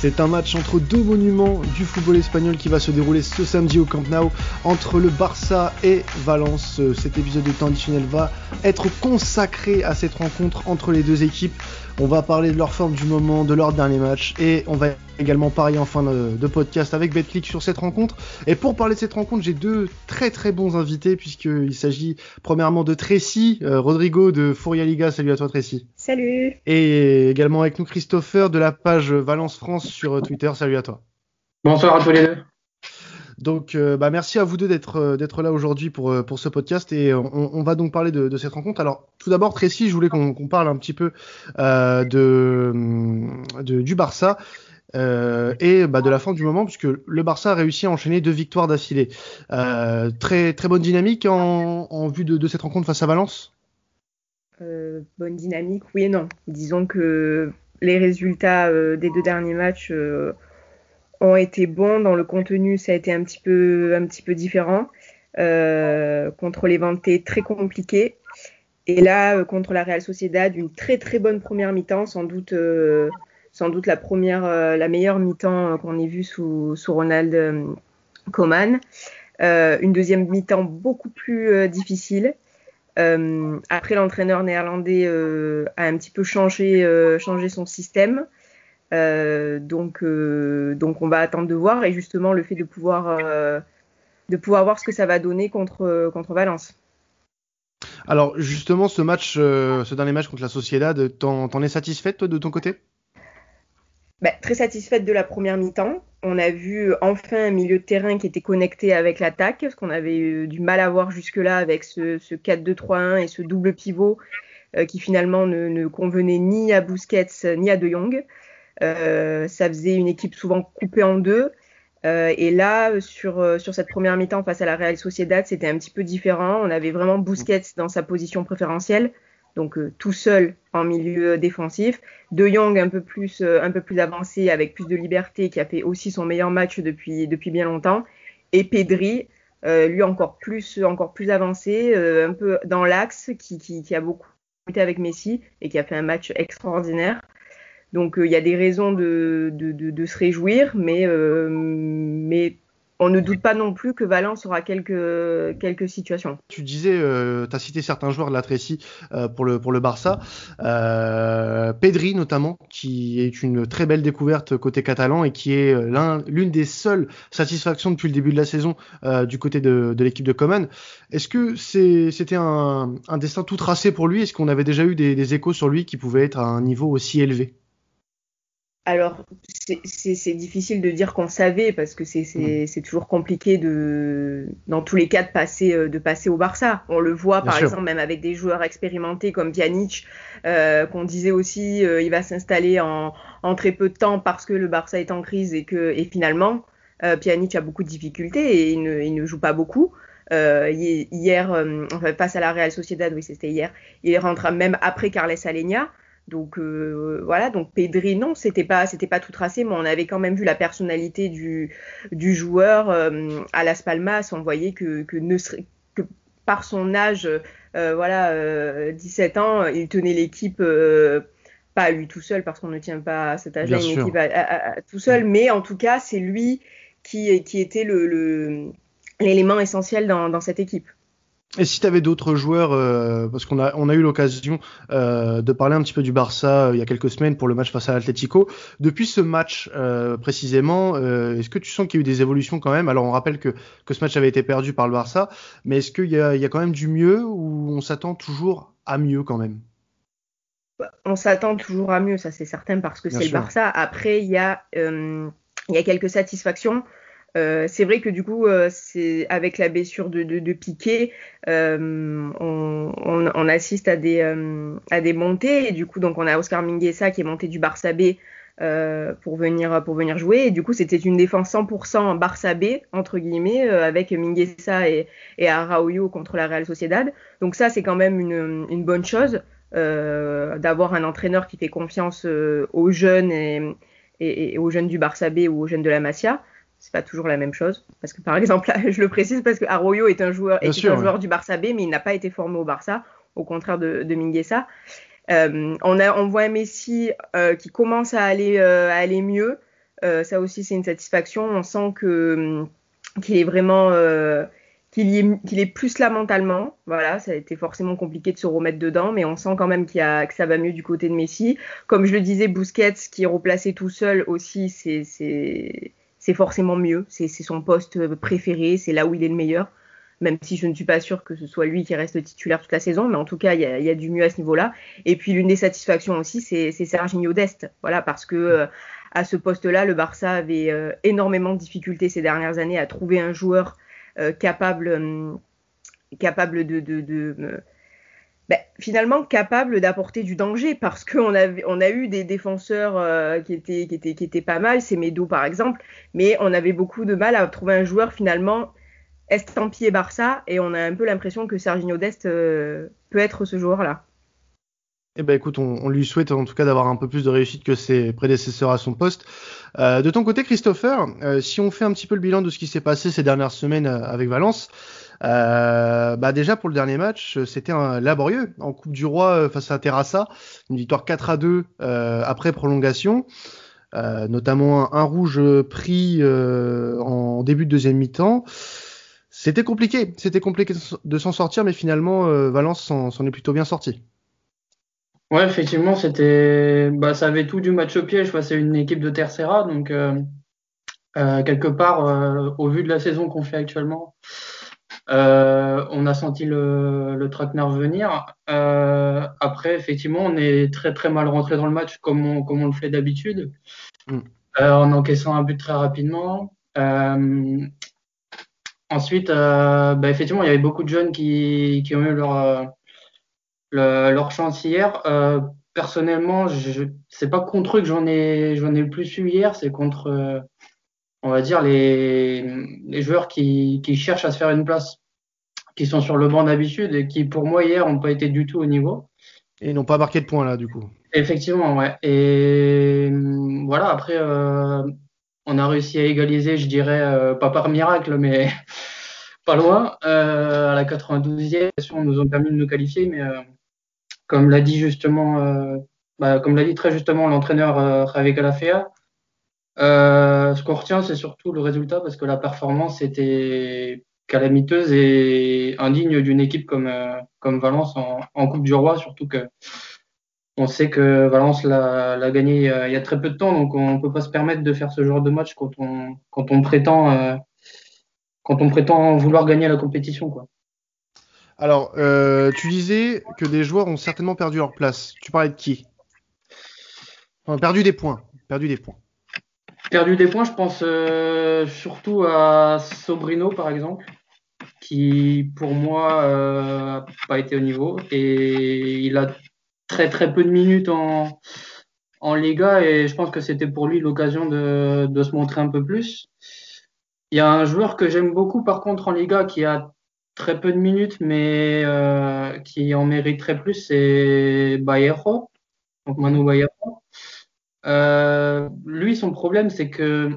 C'est un match entre deux monuments du football espagnol qui va se dérouler ce samedi au Camp Nou entre le Barça et Valence. Cet épisode de temps additionnel va être consacré à cette rencontre entre les deux équipes. On va parler de leur forme du moment, de leur dernier match et on va également parler en fin de, podcast avec Betclic sur cette rencontre. Et pour parler de cette rencontre, j'ai deux très très bons invités puisqu'il s'agit premièrement de Tracy, euh, Rodrigo de Fouria Liga. Salut à toi Tracy. Salut. Et également avec nous Christopher de la page Valence France sur Twitter. Salut à toi. Bonsoir à tous les deux. Donc, euh, bah, merci à vous deux d'être euh, d'être là aujourd'hui pour euh, pour ce podcast et on, va donc parler de, cette rencontre. Alors, tout d'abord, Tracy, je voulais qu'on parle un petit peu de, du Barça. Et bah, de la fin du moment puisque le Barça a réussi à enchaîner deux victoires d'affilée. très très bonne dynamique en, vue de, cette rencontre face à Valence? bonne dynamique, oui et non. Disons que les résultats des deux derniers matchs ont été bons. Dans le contenu, ça a été un petit peu, un petit peu différent. Euh, contre les Ventés, très compliqué. Et là, euh, contre la Real Sociedad, une très très bonne première mi-temps, sans doute, euh, sans doute la première, la meilleure mi-temps qu'on ait vue sous, Ronald Koeman. une deuxième mi-temps beaucoup plus difficile. après, l'entraîneur néerlandais a un petit peu changé, son système. Euh, donc, euh, on va attendre de voir et justement le fait de pouvoir, euh, de pouvoir voir ce que ça va donner contre, contre Valence. Alors justement, ce match, ce dernier match contre la Sociedad, t'en es satisfaite toi de ton côté? Bah, Très satisfaite de la première mi-temps. On a vu enfin un milieu de terrain qui était connecté avec l'attaque, ce qu'on avait eu du mal à voir jusque-là avec ce, ce 4-2-3-1 et ce double pivot qui finalement ne, ne, convenait ni à Busquets ni à De Jong. Euh, ça faisait une équipe souvent coupée en deux. Euh, et là, sur, euh, sur cette première mi-temps face à la Real Sociedad, c'était un petit peu différent. On avait vraiment Busquets dans sa position préférentielle, donc tout seul en milieu défensif. De Jong un peu plus, un peu plus avancé, avec plus de liberté, qui a fait aussi son meilleur match depuis, depuis bien longtemps. Et Pedri, lui encore plus, encore plus avancé, un peu dans l'axe, qui, qui, a beaucoup été avec Messi et qui a fait un match extraordinaire. Donc euh, il y a des raisons de, de, se réjouir, euh, mais on ne doute pas non plus que Valence aura quelques, quelques situations. Tu disais, euh, tu as cité certains joueurs de la Tracy pour, le, pour le Barça, euh, Pedri notamment, qui est une très belle découverte côté catalan et qui est l'une des seules satisfactions depuis le début de la saison du côté de, de l'équipe de Coman. Est-ce que c'était un, un, destin tout tracé pour lui? Est-ce qu'on avait déjà eu des, des échos sur lui qui pouvaient être à un niveau aussi élevé? Alors, c'est difficile de dire qu'on savait parce que c'est toujours compliqué de, dans tous les cas, de passer, euh, de passer au Barça. On le voit, par exemple, même avec des joueurs expérimentés comme Pjanic, euh, qu'on disait aussi, euh, il va s'installer en, en, très peu de temps parce que le Barça est en crise et que, et finalement, Pjanic a beaucoup de difficultés et il ne, il ne joue pas beaucoup. hier, enfin, face à la Real Sociedad, oui, c'était hier, il rentre même après Carles Alenia. Donc euh, voilà, donc Pedri, non, c'était pas, c'était pas tout tracé, mais on avait quand même vu la personnalité du, du joueur euh, à Las Palmas. On voyait que, que, ne serait, que par son âge, euh, voilà, 17 ans, il tenait l'équipe pas à lui tout seul parce qu'on ne tient pas à cet âge-là une équipe tout seul, mais en tout cas, c'est lui qui, qui était le, l'élément essentiel dans, dans cette équipe. Et si tu avais d'autres joueurs, euh, parce qu'on a, on a eu l'occasion euh, de parler un petit peu du Barça euh, il y a quelques semaines pour le match face à l'Atlético. Depuis ce match précisément, est-ce que tu sens qu'il y a eu des évolutions quand même? Alors on rappelle que, que ce match avait été perdu par le Barça, mais est-ce qu'il y a, il y a quand même du mieux ou on s'attend toujours à mieux quand même? On s'attend toujours à mieux, ça c'est certain, parce que c'est le Barça. Après, il y a, il y a quelques satisfactions. Euh, c'est vrai que du coup, euh, avec la blessure de, de, de Piqué, euh, on, assiste à des, montées. Et du coup, donc on a Oscar Mingueza qui est monté du Barça B pour venir jouer. Du coup, c'était une défense 100% Barça B entre guillemets avec Mingueza et, et Araujo contre la Real Sociedad. Donc ça, c'est quand même une, bonne chose d'avoir un entraîneur qui fait confiance aux jeunes et, aux jeunes du Barça B ou aux jeunes de la Masia c'est pas toujours la même chose. Parce que par exemple, je le précise parce que Arroyo est un joueur, est un joueur du Barça B, mais il n'a pas été formé au Barça, au contraire de, de Minguesa. Euh, on, a, on voit un Messi euh, qui commence à aller, euh, à aller mieux. ça aussi, c'est une satisfaction. On sent que hum, qu'il est vraiment qu'il est, est, plus là mentalement. Voilà, ça a été forcément compliqué de se remettre dedans, mais on sent quand même qu'il a, que ça va mieux du côté de Messi. Comme je le disais, Busquets qui est replacé tout seul aussi, c'est forcément mieux. C'est son poste préféré, c'est là où il est le meilleur. Même si je ne suis pas sûre que ce soit lui qui reste titulaire toute la saison, mais en tout cas, il y a, du mieux à ce niveau-là. Et puis l'une des satisfactions aussi, c'est Serginho Dest. Voilà, parce que euh, à ce poste-là, le Barça avait euh, énormément de difficultés ces dernières années à trouver un joueur euh, capable, euh, capable de, ben, finalement capable d'apporter du danger parce qu'on a, on a eu des défenseurs euh, qui, étaient, qui, étaient, qui étaient pas mal, c'est Medo par exemple, mais on avait beaucoup de mal à trouver un joueur finalement estampillé Barça et on a un peu l'impression que Serginho Dest peut être ce joueur-là. Eh ben écoute, on, lui souhaite en tout cas d'avoir un peu plus de réussite que ses prédécesseurs à son poste. Euh, de ton côté, Christopher, euh, si on fait un petit peu le bilan de ce qui s'est passé ces dernières semaines euh, avec Valence, bah déjà pour le dernier match, c'était un laborieux en Coupe du Roi face à Terrassa, une victoire 4 à 2 après prolongation. notamment un, rouge pris en début de deuxième mi-temps. C'était compliqué, c'était compliqué de s'en sortir, mais finalement Valence s'en est plutôt bien sorti. Ouais, effectivement, c'était, bah, ça avait tout du match au piège face à une équipe de Tercera. Donc, euh, euh, quelque part, euh, au vu de la saison qu'on fait actuellement, on a senti le, le nerf venir. après, effectivement, on est très très mal rentré dans le match comme on, comme on le fait d'habitude, mm. en encaissant un but très rapidement. ensuite, bah, effectivement, il y avait beaucoup de jeunes qui, qui ont eu leur leur chance hier, euh, personnellement, je, c'est pas contre eux que j'en ai, j'en ai le plus eu hier, c'est contre, euh, on va dire, les, les joueurs qui, qui cherchent à se faire une place, qui sont sur le banc d'habitude et qui, pour moi, hier, n'ont pas été du tout au niveau. Et n'ont pas marqué de points là, du coup. Effectivement, ouais. Et voilà, après, euh, on a réussi à égaliser, je dirais, pas par miracle, mais pas loin. à la 92e, on nous a permis de nous qualifier, mais comme l'a dit justement, euh, bah, comme l'a dit très justement l'entraîneur euh, Javier Calafea, euh, ce qu'on retient, c'est surtout le résultat parce que la performance était calamiteuse et indigne d'une équipe comme, comme Valence en, Coupe du Roi, surtout que on sait que Valence l'a gagné il y, a, très peu de temps, donc on ne peut pas se permettre de faire ce genre de match quand on, quand on prétend quand on prétend vouloir gagner la compétition. Quoi. Alors, euh, tu disais que des joueurs ont certainement perdu leur place. Tu parlais de qui? Perdu des points. Perdu des points. Perdu des points, je pense euh, surtout à Sobrino, par exemple, qui pour moi n'a euh, pas été au niveau. Et il a très très peu de minutes en, en Liga et je pense que c'était pour lui l'occasion de, de se montrer un peu plus. Il y a un joueur que j'aime beaucoup par contre en Liga qui a très peu de minutes, mais euh, qui en mériterait plus, c'est Bayejo, donc Manu Bayejo. Euh, lui, son problème, c'est que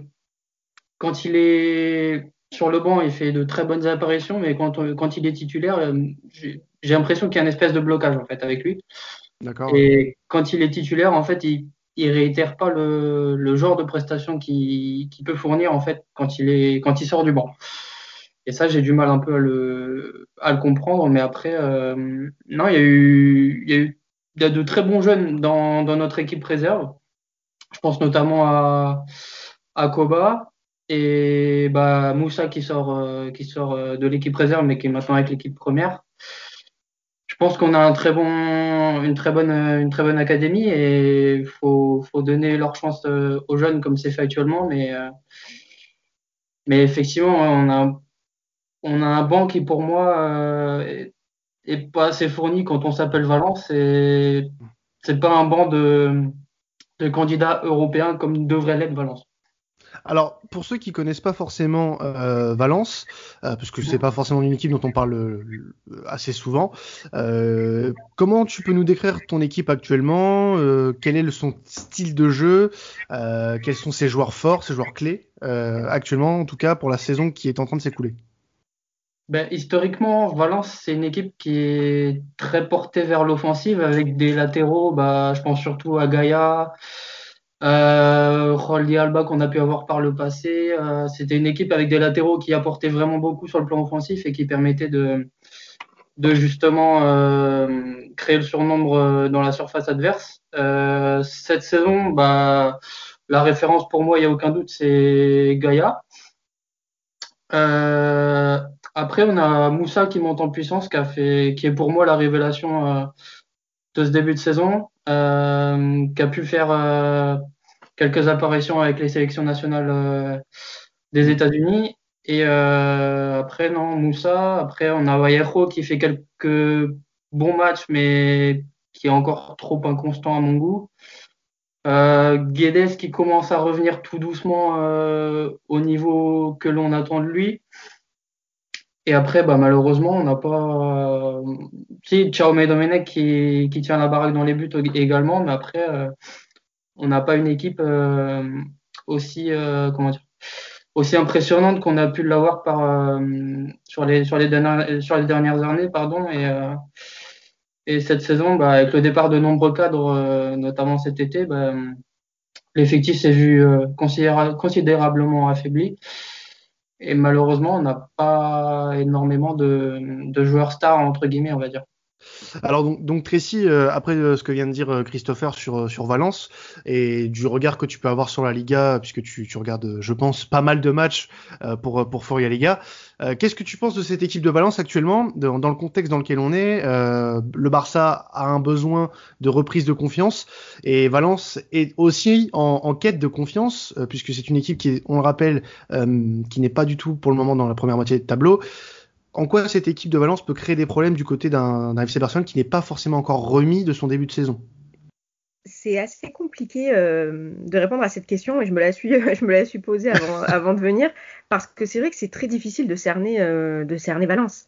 quand il est sur le banc, il fait de très bonnes apparitions, mais quand, quand il est titulaire, euh, j'ai l'impression qu'il y a une espèce de blocage en fait avec lui. Et quand il est titulaire, en fait, il, il réitère pas le, le genre de prestation qu'il peut fournir en fait quand il est quand il sort du banc. Et ça, j'ai du mal un peu à le, à le comprendre. Mais après, euh, non, il y a eu, il y a eu il y a de très bons jeunes dans, dans notre équipe réserve. Je pense notamment à, à Koba et bah, Moussa qui sort, euh, qui sort euh, de l'équipe réserve mais qui est maintenant avec l'équipe première. Je pense qu'on a un très bon, une, très bonne, une très bonne académie et il faut, faut donner leur chance aux jeunes comme c'est fait actuellement. Mais, mais effectivement, on a on a un banc qui pour moi euh, est, pas assez fourni quand on s'appelle Valence et c'est pas un banc de, candidats européens comme devrait l'être Valence. Alors, pour ceux qui connaissent pas forcément euh, Valence, euh, parce que c'est pas forcément une équipe dont on parle assez souvent, comment tu peux nous décrire ton équipe actuellement Quel est son style de jeu Quels sont ses joueurs forts, ses joueurs clés actuellement, en tout cas pour la saison qui est en train de s'écouler? Ben, historiquement, Valence, c'est une équipe qui est très portée vers l'offensive avec des latéraux. Bah, je pense surtout à Gaïa, Euh, Alba qu'on a pu avoir par le passé. Euh, c'était une équipe avec des latéraux qui apportaient vraiment beaucoup sur le plan offensif et qui permettaient de, justement euh, créer le surnombre euh, dans la surface adverse. Cette saison, bah, la référence pour moi, il n'y a aucun doute, c'est Gaïa. Euh, après, on a Moussa qui monte en puissance, qui, a fait, qui est pour moi la révélation euh, de ce début de saison, euh, qui a pu faire euh, quelques apparitions avec les sélections nationales euh, des États-Unis. Et après, non, Moussa. Après, on a Vallejo qui fait quelques bons matchs, mais qui est encore trop inconstant à mon goût. Guedes qui commence à revenir tout doucement au niveau que l'on attend de lui. Et après, bah, malheureusement, on n'a pas. Euh, si, Jaume Domenech qui, qui tient la baraque dans les buts également, mais après, euh, on n'a pas une équipe euh, aussi, euh, comment dire, aussi impressionnante qu'on a pu l'avoir par, euh, sur, les, sur, les dernières, sur les dernières années. Pardon, et, euh, et cette saison, bah, avec le départ de nombreux cadres, notamment cet été, bah, l'effectif s'est vu considéra considérablement affaibli. Et malheureusement, on n'a pas énormément de, joueurs stars, entre guillemets, on va dire. Alors donc, donc Tracy, euh, après euh, ce que vient de dire euh, Christopher sur, sur Valence et du regard que tu peux avoir sur la Liga, puisque tu, regardes, je pense, pas mal de matchs pour, pour Foria Liga, qu'est-ce que tu penses de cette équipe de Valence actuellement, dans, le contexte dans lequel on est Le Barça a un besoin de reprise de confiance et Valence est aussi en, en quête de confiance, puisque c'est une équipe qui, on le rappelle, qui n'est pas du tout pour le moment dans la première moitié de tableau en quoi cette équipe de Valence peut créer des problèmes du côté d'un FC Barcelone qui n'est pas forcément encore remis de son début de saison? C'est assez compliqué euh, de répondre à cette question et je me la suis, je me la suis posée avant, avant de venir parce que c'est vrai que c'est très difficile de cerner, euh, de cerner Valence.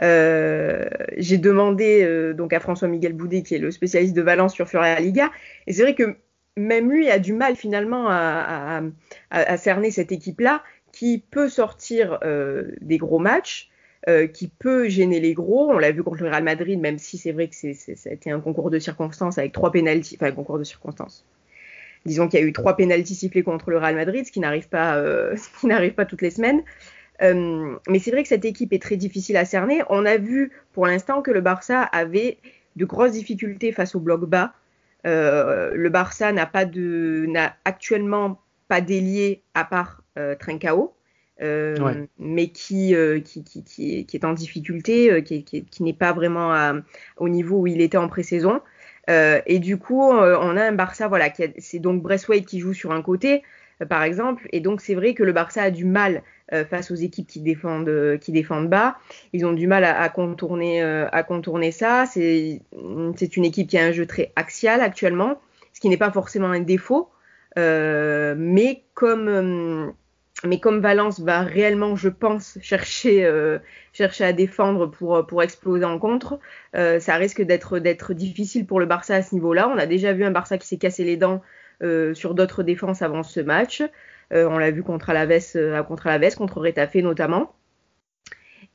Euh, j'ai demandé donc à François Miguel Boudet qui est le spécialiste de Valence sur Furia Liga et c'est vrai que même lui a du mal finalement à, à, à, à cerner cette équipe là qui peut sortir des gros matchs euh, qui peut gêner les gros. On l'a vu contre le Real Madrid, même si c'est vrai que c'est, un concours de circonstances avec trois pénalties, enfin un concours de circonstances. Disons qu'il y a eu trois pénalties sifflés contre le Real Madrid, ce qui n'arrive pas, euh, ce qui n'arrive pas toutes les semaines. Euh, mais c'est vrai que cette équipe est très difficile à cerner. On a vu pour l'instant que le Barça avait de grosses difficultés face au bloc bas. Le Barça n'a pas de, n'a actuellement pas d'ailier à part Trincao euh, ouais. mais qui, euh, qui, qui, qui, est, qui, est, en difficulté, euh, qui, qui, n'est pas vraiment à, au niveau où il était en pré-saison. Et du coup, on a un Barça, voilà, c'est donc Braithwaite qui joue sur un côté, par exemple, et donc c'est vrai que le Barça a du mal face aux équipes qui défendent, qui défendent bas. Ils ont du mal à, à contourner, à contourner ça. C'est une équipe qui a un jeu très axial actuellement, ce qui n'est pas forcément un défaut, mais comme mais comme Valence va réellement, je pense, chercher, euh, chercher à défendre pour, pour exploser en contre, euh, ça risque d'être, difficile pour le Barça à ce niveau-là. On a déjà vu un Barça qui s'est cassé les dents euh, sur d'autres défenses avant ce match. Euh, on l'a vu contre Alaves, euh, contre Alaves, contre Retafe notamment.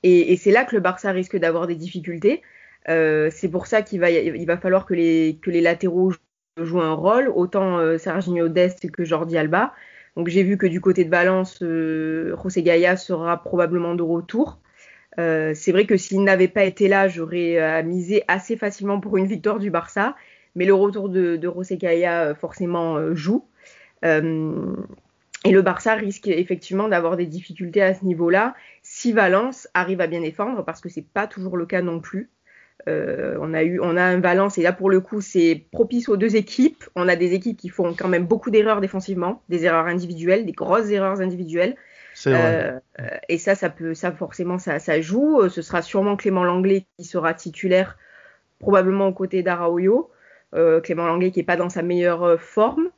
Et, c'est là que le Barça risque d'avoir des difficultés. Euh, c'est pour ça qu'il va, il va falloir que les, que les latéraux jouent un rôle, autant Serginho Dest que Jordi Alba. Donc j'ai vu que du côté de Valence, euh, José Gaia sera probablement de retour. Euh, c'est vrai que s'il n'avait pas été là, j'aurais euh, misé assez facilement pour une victoire du Barça. Mais le retour de, de José forcément joue. Et le Barça risque effectivement d'avoir des difficultés à ce niveau-là si Valence arrive à bien défendre, parce que c'est pas toujours le cas non plus. Euh, on a eu, on a un Valence et là pour le coup c'est propice aux deux équipes. On a des équipes qui font quand même beaucoup d'erreurs défensivement, des erreurs individuelles, des grosses erreurs individuelles. Euh, et ça, ça peut, ça forcément, ça, ça joue. Ce sera sûrement Clément Langlais qui sera titulaire, probablement aux côtés d'Araoyo. Euh, Clément Langlais qui est pas dans sa meilleure forme.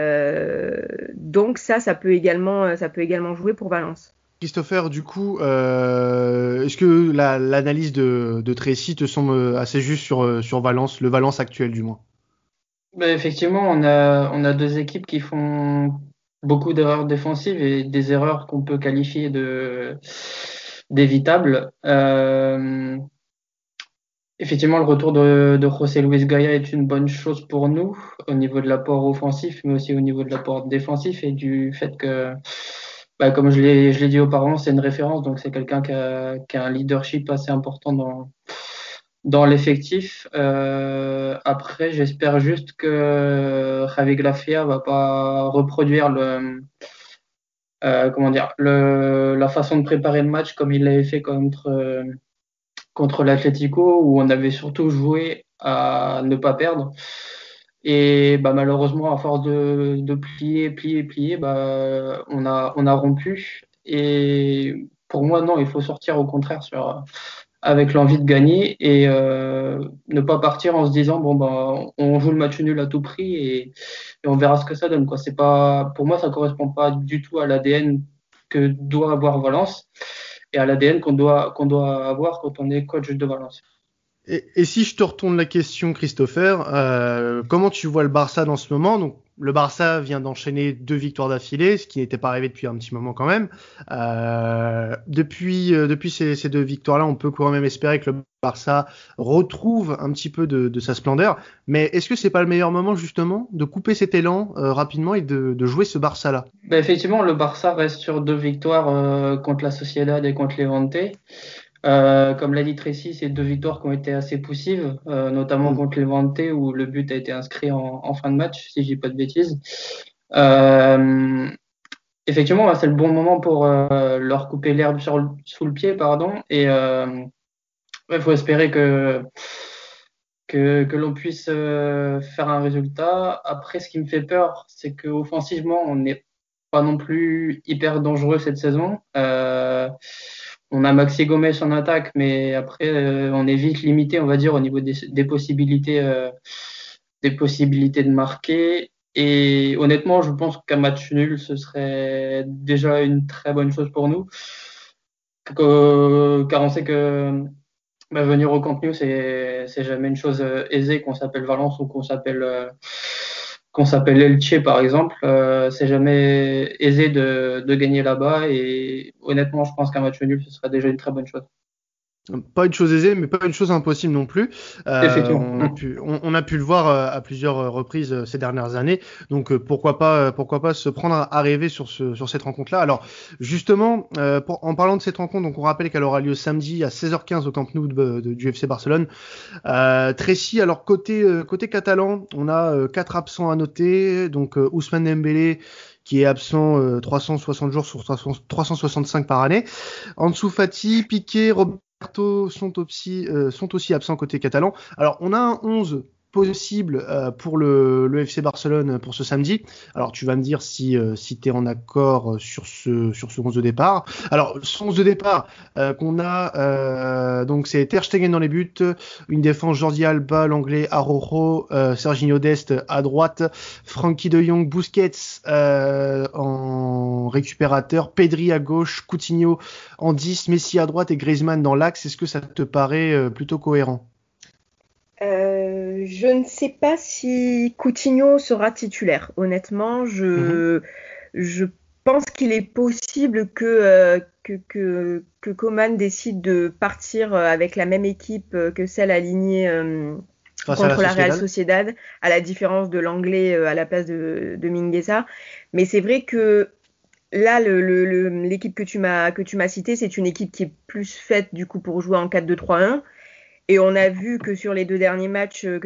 Euh, donc ça, ça peut également, ça peut également jouer pour Valence. Christopher, du coup, euh, est-ce que l'analyse la, de, Tracy te semble assez juste sur, sur Valence, le Valence actuel du moins? Ben Effectivement, on a, deux équipes qui font beaucoup d'erreurs défensives et des erreurs qu'on peut qualifier d'évitables. Euh, Effectivement, le retour de, de José Luis Gaia est une bonne chose pour nous au niveau de l'apport offensif, mais aussi au niveau de l'apport défensif et du fait que, bah, comme je l'ai, dit auparavant, c'est une référence, donc c'est quelqu'un qui a, qui a un leadership assez important dans, dans l'effectif. Euh, après, j'espère juste que Javi Grafia va pas reproduire le, euh, comment dire, le, la façon de préparer le match comme il l'avait fait contre contre l'Atlético où on avait surtout joué à ne pas perdre. Et bah, malheureusement, à force de, de plier, plier, plier, bah, on, a, on a rompu. Et pour moi, non, il faut sortir au contraire sur, avec l'envie de gagner et euh, ne pas partir en se disant bon bah on joue le match nul à tout prix et, et on verra ce que ça donne quoi c'est pas pour moi ça correspond pas du tout à l'ADN que doit avoir Valence et à l'ADN qu'on doit, qu'on doit avoir quand on est coach de Valence. Et, si je te retourne la question, Christopher, euh, comment tu vois le Barça dans ce moment? Donc, le Barça vient d'enchaîner deux victoires d'affilée, ce qui n'était pas arrivé depuis un petit moment quand même. Euh, depuis euh, depuis ces, deux victoires-là, on peut quand même espérer que le Barça retrouve un petit peu de, de sa splendeur. Mais est-ce que c'est pas le meilleur moment justement de couper cet élan euh, rapidement et de, de, jouer ce Barça-là? Ben Effectivement, le Barça reste sur deux victoires euh, contre la Sociedad et contre Levante. Euh, comme l'a dit Tracy, c'est deux victoires qui ont été assez poussives, euh, notamment mm. contre Levante où le but a été inscrit en, en fin de match, si je dis pas de bêtises. Euh, effectivement, c'est le bon moment pour leur couper l'herbe sous le pied, pardon. Et il faut espérer que que, que l'on puisse faire un résultat. Après, ce qui me fait peur, c'est qu'offensivement, on n'est pas non plus hyper dangereux cette saison. Euh, on a Maxi Gomez en attaque, mais après, euh, on est vite limité, on va dire, au niveau des, possibilités, euh, des possibilités de marquer. Et honnêtement, je pense qu'un match nul, ce serait déjà une très bonne chose pour nous. car on sait que bah, venir au Camp c'est jamais une chose euh, aisée, qu'on s'appelle Valence ou qu'on s'appelle qu'on s'appelle Elche par exemple, euh, c'est jamais aisé de, de gagner là-bas et honnêtement, je pense qu'un match nul, ce serait déjà une très bonne chose pas une chose aisée, mais pas une chose impossible non plus. Euh, on, a pu, on, on, a pu le voir euh, à plusieurs euh, reprises ces dernières années. Donc pourquoi pas, pourquoi pas se prendre à rêver sur, ce, sur cette rencontre-là. Alors justement, euh, pour, en parlant de cette rencontre, donc on rappelle qu'elle aura lieu samedi à 16h15 au Camp Nou de, de, du FC Barcelone. Euh, Tracy, alors côté côté catalan, on a quatre absents à noter. Donc Ousmane Dembélé qui est absent euh, 360 jours sur 365 par année. Ansu Fati, Piqué, Robert sont euh, sont aussi absents côté catalan. Alors, on a un 11 possible euh, pour le, FC Barcelone pour ce samedi. Alors tu vas me dire si, euh, si tu es en accord sur ce, sur ce 11 de départ. Alors ce 11 de départ euh, qu'on a, euh, donc c'est Ter Stegen dans les buts, une défense Jordi Alba, l'anglais Arojo, euh, Serginho Dest à droite, Frankie de Jong, Busquets en récupérateur, Pedri à gauche, Coutinho en 10, Messi à droite et Griezmann dans l'axe. Est-ce que ça te paraît plutôt cohérent? Euh, je ne sais pas si Coutinho sera titulaire. Honnêtement, je, mmh. je pense qu'il est possible que, euh, que, que, que, Coman décide de partir avec la même équipe que celle alignée euh, contre la, la Real Sociedad, à la différence de l'anglais à la place de, de Mingueza. Mais c'est vrai que là, l'équipe le, le, que tu m'as que tu m'as citée, c'est une équipe qui est plus faite du coup pour jouer en 4-2-3-1. Et on a vu que sur les deux derniers matchs, euh,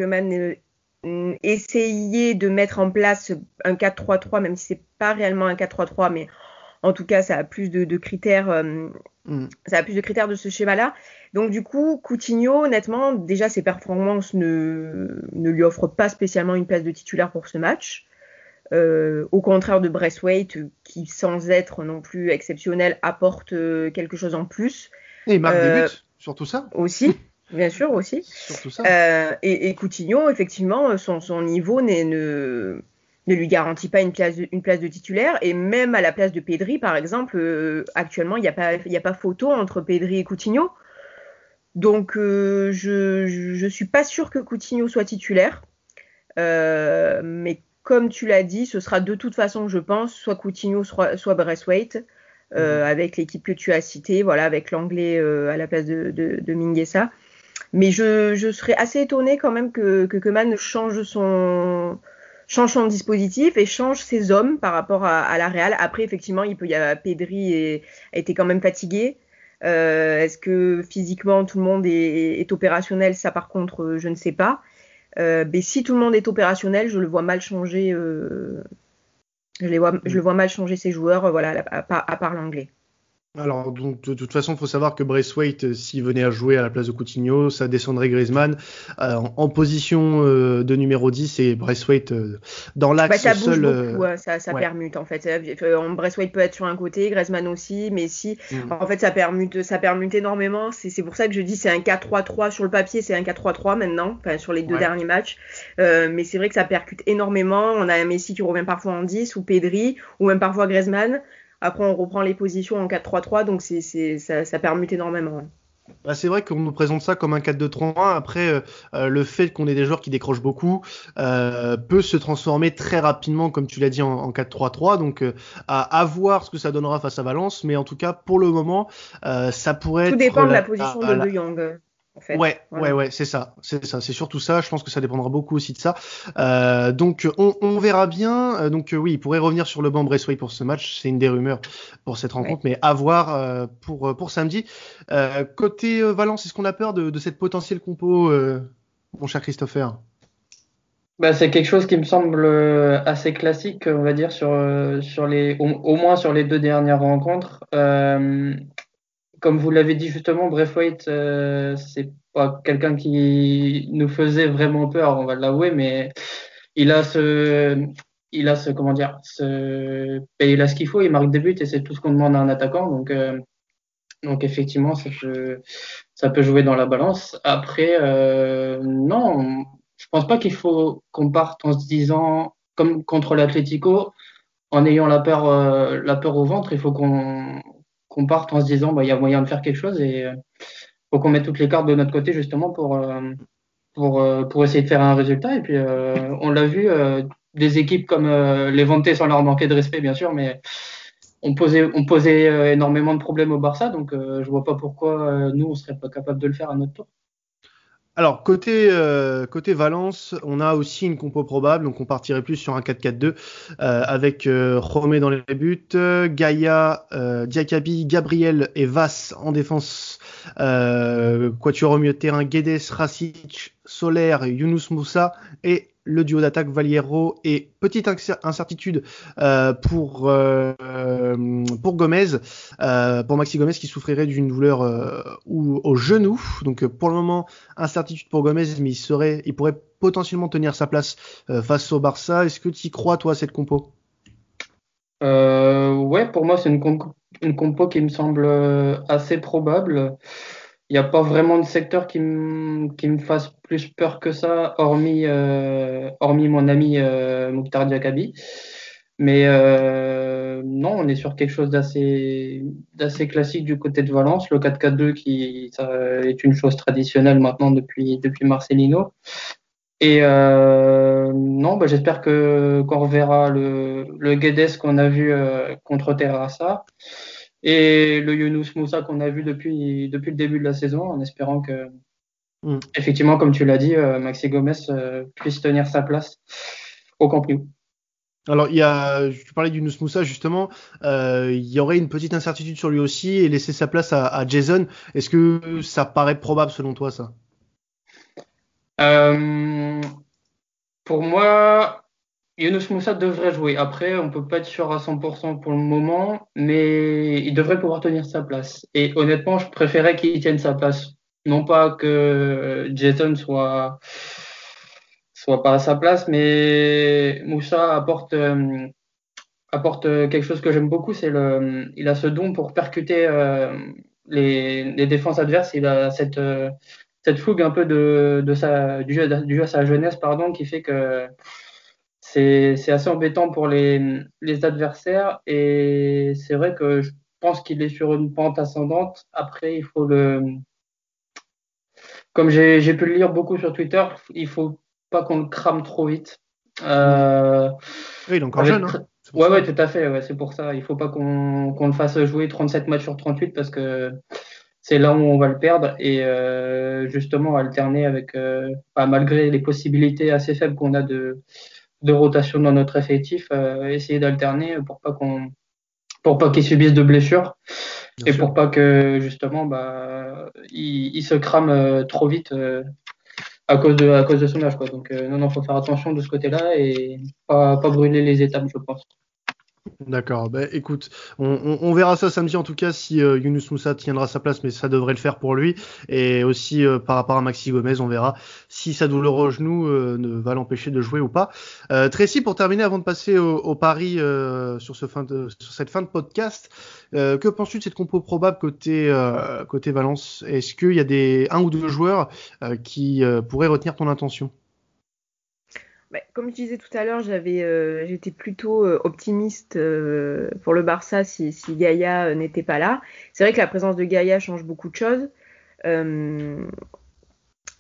euh, essayait de mettre en place un 4-3-3, même si c'est pas réellement un 4-3-3, mais en tout cas, ça a plus de, de critères, euh, mm. ça a plus de critères de ce schéma-là. Donc du coup, Coutinho, honnêtement, déjà ses performances ne, ne lui offrent pas spécialement une place de titulaire pour ce match. Euh, au contraire de Braithwaite, qui sans être non plus exceptionnel apporte quelque chose en plus. Et il marque euh, des buts, surtout ça. Aussi. Bien sûr aussi. Euh, et, et, Coutinho, effectivement, son, son niveau ne, ne lui garantit pas une place, de, une place de titulaire. Et même à la place de Pedri, par exemple, euh, actuellement, il n'y a, pas, a pas photo entre Pedri et Coutinho. Donc, euh, je ne suis pas sûr que Coutinho soit titulaire. Euh, mais comme tu l'as dit, ce sera de toute façon, je pense, soit Coutinho, soit, soit Braithwaite. Euh, mmh. avec l'équipe que tu as citée, voilà, avec l'anglais euh, à la place de, de, de Minguesa. Mais je, je serais assez étonnée quand même que, que Keman change son, change son dispositif et change ses hommes par rapport à, à la Real. Après, effectivement, il peut y avoir Pedri et, était quand même fatigué. Euh, Est-ce que physiquement tout le monde est, est, opérationnel? Ça, par contre, je ne sais pas. Euh, mais si tout le monde est opérationnel, je le vois mal changer. Euh, je, les vois, je le vois mal changer ses joueurs, voilà, à, à part l'anglais. Alors, donc, de, toute façon, il faut savoir que Braithwaite, euh, s'il venait à jouer à la place de Coutinho, ça descendrait Griezmann euh, en, position euh, de numéro 10 et Braithwaite euh, dans l'axe bah, ça seul. Bouge beaucoup, ça, ça ouais. permute en fait. Braithwaite peut être sur un côté, Griezmann aussi, mais si, mm. en fait, ça permute, ça permute énormément. C'est pour ça que je dis c'est un 4-3-3 sur le papier, c'est un 4-3-3 maintenant, enfin, sur les deux ouais. derniers matchs. mais c'est vrai que ça percute énormément. On a un Messi qui revient parfois en 10 ou Pedri ou même parfois Griezmann. Après, on reprend les positions en 4-3-3, donc c'est, c'est, ça, ça permute énormément. Bah c'est vrai qu'on nous présente ça comme un 4-2-3-1. Après, euh, le fait qu'on ait des joueurs qui décrochent beaucoup euh, peut se transformer très rapidement, comme tu l'as dit, en, en 4-3-3. Donc, euh, à, à, voir ce que ça donnera face à Valence. Mais en tout cas, pour le moment, euh, ça pourrait Tout être. Tout dépend de la position de De Jong. En fait. Ouais, voilà. ouais, ouais, c'est ça, c'est ça, c'est surtout ça. Je pense que ça dépendra beaucoup aussi de ça. Euh, donc, on, on, verra bien. Euh, donc, oui, il pourrait revenir sur le banc Bressway pour ce match. C'est une des rumeurs pour cette rencontre, ouais. mais à voir euh, pour pour samedi. Euh, côté Valence, est-ce qu'on a peur de, de cette potentielle compo, mon cher Christopher? Bah, c'est quelque chose qui me semble assez classique, on va dire, sur sur les au, au moins sur les deux dernières rencontres. Euh, comme vous l'avez dit justement, Braithwaite, euh, c'est pas quelqu'un qui nous faisait vraiment peur, on va l'avouer, mais il a ce, il a ce, comment dire, ce, il a ce qu'il faut, il marque des buts et c'est tout ce qu'on demande à un attaquant, donc, euh, donc effectivement, ça peut, ça peut jouer dans la balance. Après, euh, non, je pense pas qu'il faut qu'on parte en se disant, comme contre l'Atlético, en ayant la peur, euh, la peur au ventre, il faut qu'on qu'on parte en se disant bah il y a moyen de faire quelque chose et euh, faut qu'on mette toutes les cartes de notre côté justement pour euh, pour euh, pour essayer de faire un résultat et puis on l'a vu des équipes comme les Vantés sans leur manquer de respect bien sûr mais on posait on posait énormément de problèmes au Barça donc je vois pas pourquoi nous on serait pas capable de le faire à notre tour. Alors côté euh, côté Valence, on a aussi une compo probable, donc on partirait plus sur un 4-4-2 euh, avec euh, Romé dans les buts, Gaïa, euh, Diakabi, Gabriel et Vass en défense. Euh, Quatuor au milieu de terrain, Guedes, Rasic, Soler, Younous Moussa et le duo d'attaque Valiero et petite incertitude euh, pour euh, pour Gomez, euh, pour Maxi Gomez qui souffrirait d'une douleur ou au genou. Donc pour le moment incertitude pour Gomez, mais il serait, il pourrait potentiellement tenir sa place face au Barça. Est-ce que tu y crois toi cette compo? Ouais, pour moi c'est une, compo, qui me semble assez probable n'y a pas vraiment de secteur qui me, fasse plus peur que ça, hormis, euh, mon ami euh, Mokhtar Diakabi. Mais euh, non, on est sur quelque chose d'assez, classique du côté de Valence. Le 4-4-2 qui est une chose traditionnelle maintenant depuis, Marcelino. Et euh, non, bah, j'espère qu'on reverra le, le Guedes qu'on a vu contre Terrassa et le Younous Moussa qu'on a vu depuis, depuis le début de la saison, en espérant que, mm. effectivement, comme tu l'as dit, euh, Maxi Gomez euh, puisse tenir sa place au Camp Nou. Alors, il y a, tu parlais du Younous Moussa justement, euh, il y aurait une petite incertitude sur lui aussi et laisser sa place à, à Jason. Est-ce que ça paraît probable selon toi, ça? Euh, Pour moi, Younous Moussa devrait jouer. Après, on peut pas être sûr à 100% pour le moment, mais il devrait pouvoir tenir sa place. Et honnêtement, je préférais qu'il tienne sa place. Non pas que Jason soit soit pas à sa place, mais Moussa apporte euh, apporte quelque chose que j'aime beaucoup, c'est le il a ce don pour percuter euh, les, défenses adverses. Il a cette euh, cette fougue un peu de, de sa du à sa jeunesse pardon qui fait que c'est assez embêtant pour les, les adversaires et c'est vrai que je pense qu'il est sur une pente ascendante. Après, il faut le. Comme j'ai pu le lire beaucoup sur Twitter, il faut pas qu'on le crame trop vite. Euh, oui, il est encore jeune. Hein ouais, ouais, tout à fait. Ouais, c'est pour ça. Il faut pas qu'on qu le fasse jouer 37 matchs sur 38 parce que c'est là où on va le perdre et euh, justement alterner avec, euh, bah, malgré les possibilités assez faibles qu'on a de, de rotation dans notre effectif, euh, essayer d'alterner pour pas qu'on pour pas qu'ils subissent de blessures et pour pas que justement bah il, il se crame trop vite à cause de à cause de son âge quoi. Donc non non faut faire attention de ce côté-là et pas pas brûler les étapes je pense. D'accord. Bah, écoute, on, verra ça samedi en tout cas si euh, Yunus Moussa tiendra sa place, mais ça devrait le faire pour lui. Et aussi euh, par rapport à Maxi Gomez, on verra si sa douleur au genou euh, ne va l'empêcher de jouer ou pas. Tracy, pour terminer, avant de passer au, pari sur, cette fin de podcast, que penses-tu de cette compo probable côté côté Valence? Est-ce qu'il y a des un ou deux joueurs qui pourraient retenir ton intention comme je disais tout à l'heure, j'avais, euh, j'étais plutôt euh, optimiste euh, pour le Barça si, si Gaïa n'était pas là. C'est vrai que la présence de Gaïa change beaucoup de choses. il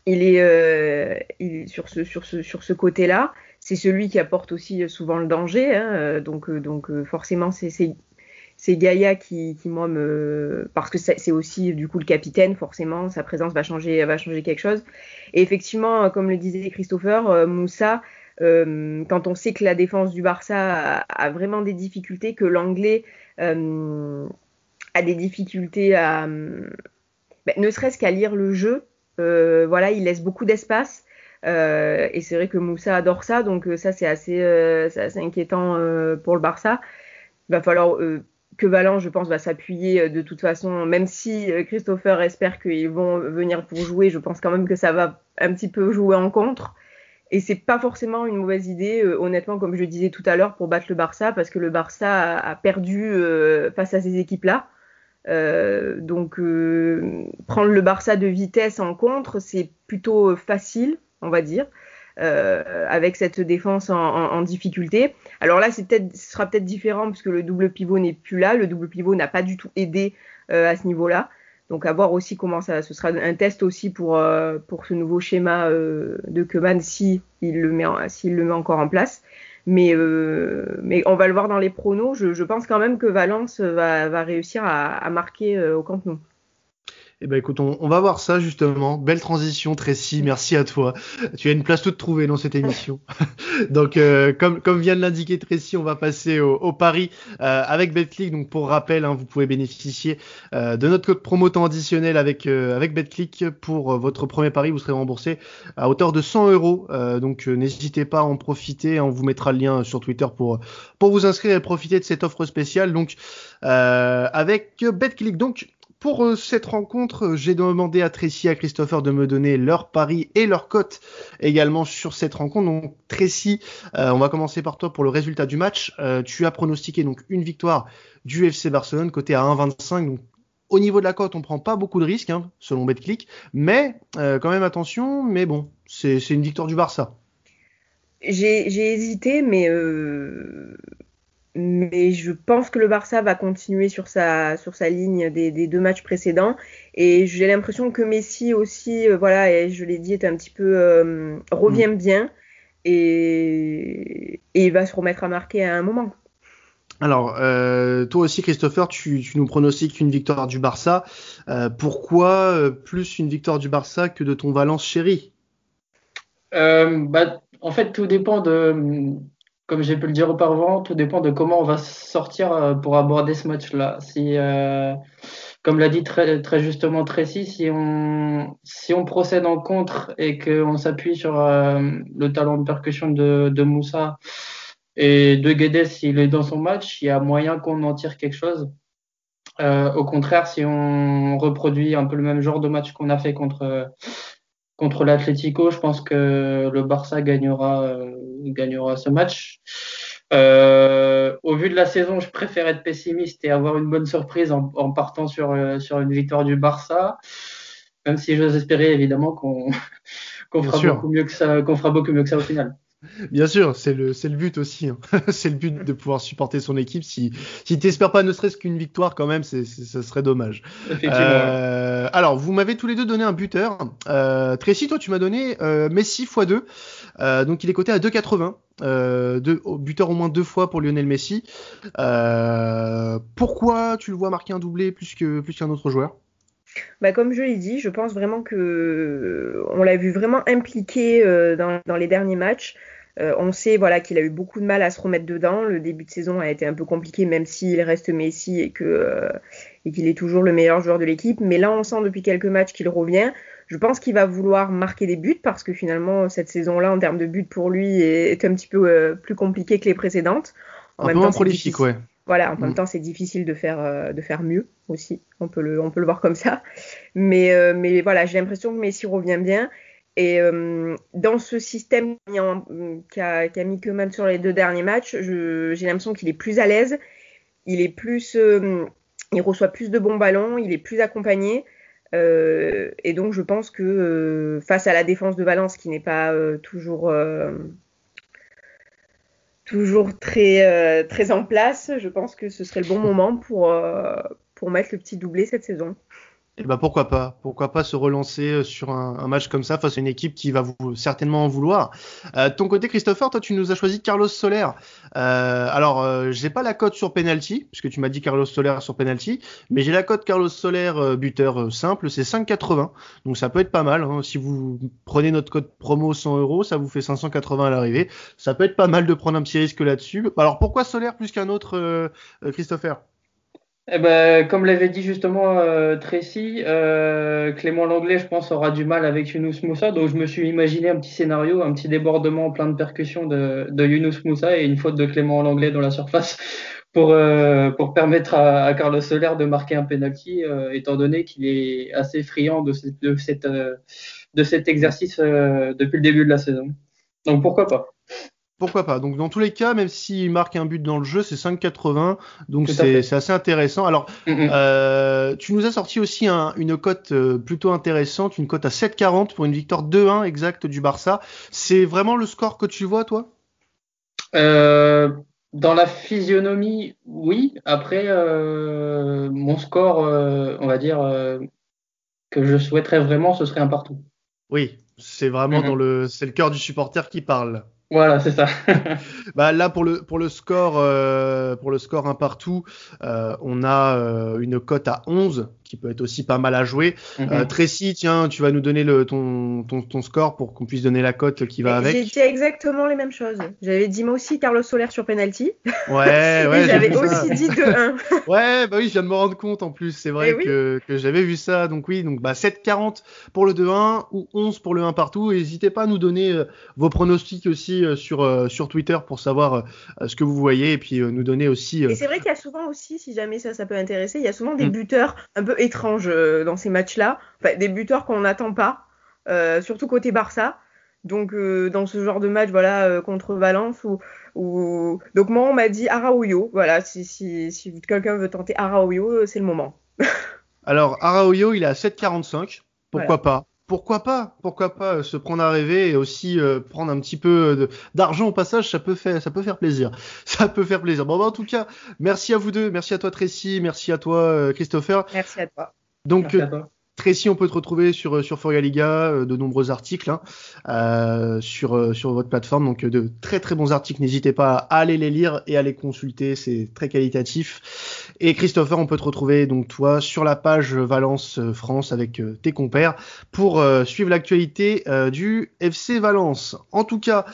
est, sur ce, côté-là. C'est celui qui apporte aussi souvent le danger. Hein, donc, forcément, c'est, c'est, c'est Gaïa qui, qui, moi, me. Parce que c'est aussi, du coup, le capitaine, forcément, sa présence va changer, va changer quelque chose. Et effectivement, comme le disait Christopher, Moussa, euh, quand on sait que la défense du Barça a, vraiment des difficultés, que l'anglais euh, a des difficultés à, ben, ne serait-ce qu'à lire le jeu. Euh, voilà, il laisse beaucoup d'espace. et c'est vrai que Moussa adore ça, donc ça c'est assez, assez, inquiétant pour le Barça. Il va falloir que Valence, je pense, va s'appuyer de toute façon, même si Christopher espère qu'ils vont venir pour jouer, je pense quand même que ça va un petit peu jouer en contre. Et c'est pas forcément une mauvaise idée, euh, honnêtement, comme je disais tout à l'heure, pour battre le Barça, parce que le Barça a, perdu euh, face à ces équipes-là. Euh, donc prendre le Barça de vitesse en contre, c'est plutôt facile, on va dire, avec cette défense en, difficulté. Alors là, c'est ce sera peut-être différent puisque le double pivot n'est plus là. Le double pivot n'a pas du tout aidé à ce niveau-là. Donc à voir aussi comment ça, ce sera un test aussi pour euh, pour ce nouveau schéma euh, de Keman si il le met s'il le met encore en place. Mais euh, mais on va le voir dans les pronos. Je, pense quand même que Valence va, va réussir à, à marquer au Camp Nou. Eh ben écoute, on, va voir ça justement. Belle transition, Tracy. Merci à toi. Tu as une place toute trouvée dans cette émission. donc, euh, comme, vient de l'indiquer Tracy, on va passer au, au pari euh, avec BetClick. Donc, pour rappel, hein, vous pouvez bénéficier euh, de notre code promo temps additionnel avec avec BetClick pour votre premier pari. Vous serez remboursé à hauteur de 100 euros. donc, n'hésitez pas à en profiter. On vous mettra le lien sur Twitter pour pour vous inscrire et profiter de cette offre spéciale. Donc, avec BetClick. Donc pour euh, cette rencontre, euh, j'ai demandé à Tracy et à Christopher de me donner leur pari et leur cote également sur cette rencontre. Donc Tracy, euh, on va commencer par toi pour le résultat du match. tu as pronostiqué donc une victoire du FC Barcelone côté à 1,25. Donc au niveau de la cote, on prend pas beaucoup de risques hein, selon BetClick, mais quand même attention. Mais bon, c'est une victoire du Barça. J'ai hésité, mais mais je pense que le Barça va continuer sur sa, sur sa ligne des, des deux matchs précédents. Et j'ai l'impression que Messi aussi, euh, voilà, et je l'ai dit, est un petit peu euh, revient mm. bien et, et, il va se remettre à marquer à un moment. Alors, euh, toi aussi, Christopher, tu, tu, nous pronostiques une victoire du Barça. Euh, pourquoi euh, plus une victoire du Barça que de ton Valence chéri bah, En fait, tout dépend de, comme j'ai pu le dire auparavant, tout dépend de comment on va sortir euh, pour aborder ce match-là. Si, euh, comme l'a dit très, très justement Tracy, si on, si on procède en contre et qu'on s'appuie sur euh, le talent de percussion de, de Moussa et de Guedes, s'il est dans son match, il y a moyen qu'on en tire quelque chose. au contraire, si on reproduit un peu le même genre de match qu'on a fait contre contre l'Atlético, je pense que le Barça gagnera, euh, gagnera ce match. Euh, au vu de la saison, je préfère être pessimiste et avoir une bonne surprise en, partant sur, euh, sur une victoire du Barça, même si j'ose espérer évidemment qu'on fera, beaucoup mieux que ça, qu'on fera beaucoup mieux que ça au final. Bien sûr, c'est le c'est le but aussi. Hein. c'est le but de pouvoir supporter son équipe. Si si t'espères pas ne serait-ce qu'une victoire quand même, c'est ce serait dommage. Euh, alors vous m'avez tous les deux donné un buteur. Euh, Tracy, toi tu m'as donné euh, Messi x2. Euh, donc il est coté à 2,80. Euh, deux, buteur au moins deux fois pour Lionel Messi. Euh, pourquoi tu le vois marquer un doublé plus que plus qu'un autre joueur? Bah, comme je l'ai dit, je pense vraiment que on l'a vu vraiment impliqué dans, dans, les derniers matchs. Euh, on sait voilà qu'il a eu beaucoup de mal à se remettre dedans. Le début de saison a été un peu compliqué, même s'il reste Messi et que euh, et qu'il est toujours le meilleur joueur de l'équipe. Mais là, on sent depuis quelques matchs qu'il revient. Je pense qu'il va vouloir marquer des buts parce que finalement cette saison-là, en termes de buts pour lui, est, un petit peu euh, plus compliquée que les précédentes. En un même peu temps, prolifique, ouais. Voilà, en même mm. temps, c'est difficile de faire de faire mieux aussi. On peut le on peut le voir comme ça. Mais mais voilà, j'ai l'impression que Messi revient bien. Et euh, dans ce système qu'a qu mis Koeman sur les deux derniers matchs, j'ai l'impression qu'il est plus à l'aise, il est plus, euh, il reçoit plus de bons ballons, il est plus accompagné. Euh, et donc je pense que face à la défense de Valence qui n'est pas toujours toujours très très en place, je pense que ce serait le bon moment pour pour mettre le petit doublé cette saison. Et eh ben pourquoi pas? Pourquoi pas se relancer euh, sur un, match comme ça face à une équipe qui va vous certainement en vouloir. Euh, ton côté, Christopher, toi tu nous as choisi Carlos Soler. Euh, alors euh, j'ai pas la cote sur penalty puisque tu m'as dit Carlos Soler sur penalty, mais j'ai la cote Carlos Soler buteur simple, c'est 5,80. Donc ça peut être pas mal. Hein. Si vous prenez notre code promo 100 euros, ça vous fait 580 à l'arrivée. Ça peut être pas mal de prendre un petit risque là-dessus. Alors pourquoi Soler plus qu'un autre, Christopher? Eh ben, comme l'avait dit justement euh, Tracy, euh, Clément Langlais, je pense, aura du mal avec Yunus Moussa. Donc, je me suis imaginé un petit scénario, un petit débordement plein de percussions de, de Yunus Moussa et une faute de Clément Langlais dans la surface pour, euh, pour permettre à, Carlos Soler de marquer un penalty, euh, étant donné qu'il est assez friand de, de, cette, euh, de cet exercice depuis le début de la saison. Donc, pourquoi pas? Pourquoi pas Donc dans tous les cas, même s'il marque un but dans le jeu, c'est 5,80, donc c'est assez intéressant. Alors, euh, tu nous as sorti aussi une cote euh, plutôt intéressante, une cote à 7,40 pour une victoire 2-1 exacte du Barça. C'est vraiment le score que tu vois, toi? Euh, Dans la physionomie, oui. Après, mon score, on va dire que je souhaiterais vraiment, ce serait un partout. Oui, c'est vraiment dans le, c'est le cœur du supporter qui parle. Voilà, c'est ça. bah là pour le pour le score euh, pour le score un partout, euh, on a euh, une cote à 11 qui peut être aussi pas mal à jouer. Mm Tracy, tiens, tu vas nous donner le, ton, ton, ton score pour qu'on puisse donner la cote qui va avec. J'ai dit exactement les mêmes choses. J'avais dit moi aussi Carlos Soler sur penalty. Ouais, ouais. j'avais aussi dit 2-1. ouais, bah oui, je viens de me rendre compte en plus. C'est vrai eh que, que j'avais vu ça. Donc oui, donc bah 7-40 pour le 2-1 ou 11 pour le 1 partout. N'hésitez pas à nous donner euh, vos pronostics aussi euh, sur, sur Twitter pour savoir ce que vous voyez et puis nous donner aussi. Et c'est vrai qu'il y a souvent aussi, si jamais ça, ça peut intéresser, il y a souvent des mm. buteurs un peu euh, dans ces matchs-là. des buteurs qu'on n'attend pas, euh, surtout côté Barça. Donc euh, dans ce genre de match, voilà, contre Valence ou, ou... donc moi on m'a dit Araujo. Voilà, si, si, si quelqu'un veut tenter Araujo, c'est le moment. Alors Araujo, il est à 7,45. Pourquoi pas? Pourquoi pas Pourquoi pas se prendre à rêver et aussi prendre un petit peu d'argent au passage, ça peut faire, ça peut faire plaisir. Ça peut faire plaisir. Bon, bah, en tout cas, merci à vous deux, merci à toi Tracy, merci à toi Christopher. Merci à toi. Donc, Tracy, on peut te retrouver sur euh, sur Liga, euh, de nombreux articles hein, euh, sur sur votre plateforme, donc de très très bons articles. N'hésitez pas à aller les lire et à les consulter, c'est très qualitatif. Et Christopher, on peut te retrouver donc toi sur la page Valence France avec tes compères pour suivre l'actualité du FC Valence. En tout cas,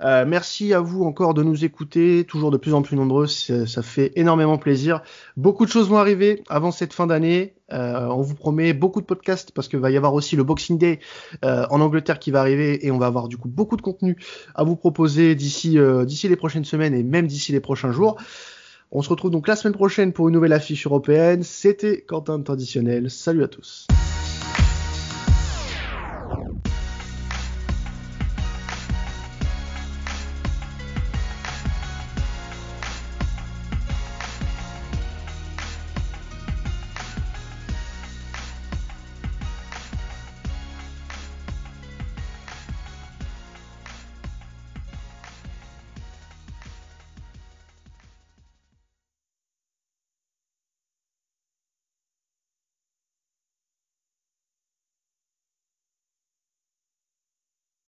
merci à vous encore de nous écouter, toujours de plus en plus nombreux, ça fait énormément plaisir. Beaucoup de choses vont arriver avant cette fin d'année. Euh, on vous promet beaucoup de podcasts parce qu'il va y avoir aussi le Boxing Day euh, en Angleterre qui va arriver et on va avoir du coup beaucoup de contenu à vous proposer d'ici euh, d'ici les prochaines semaines et même d'ici les prochains jours. On se retrouve donc la semaine prochaine pour une nouvelle affiche européenne. C'était Quentin Traditionnel. Salut à tous.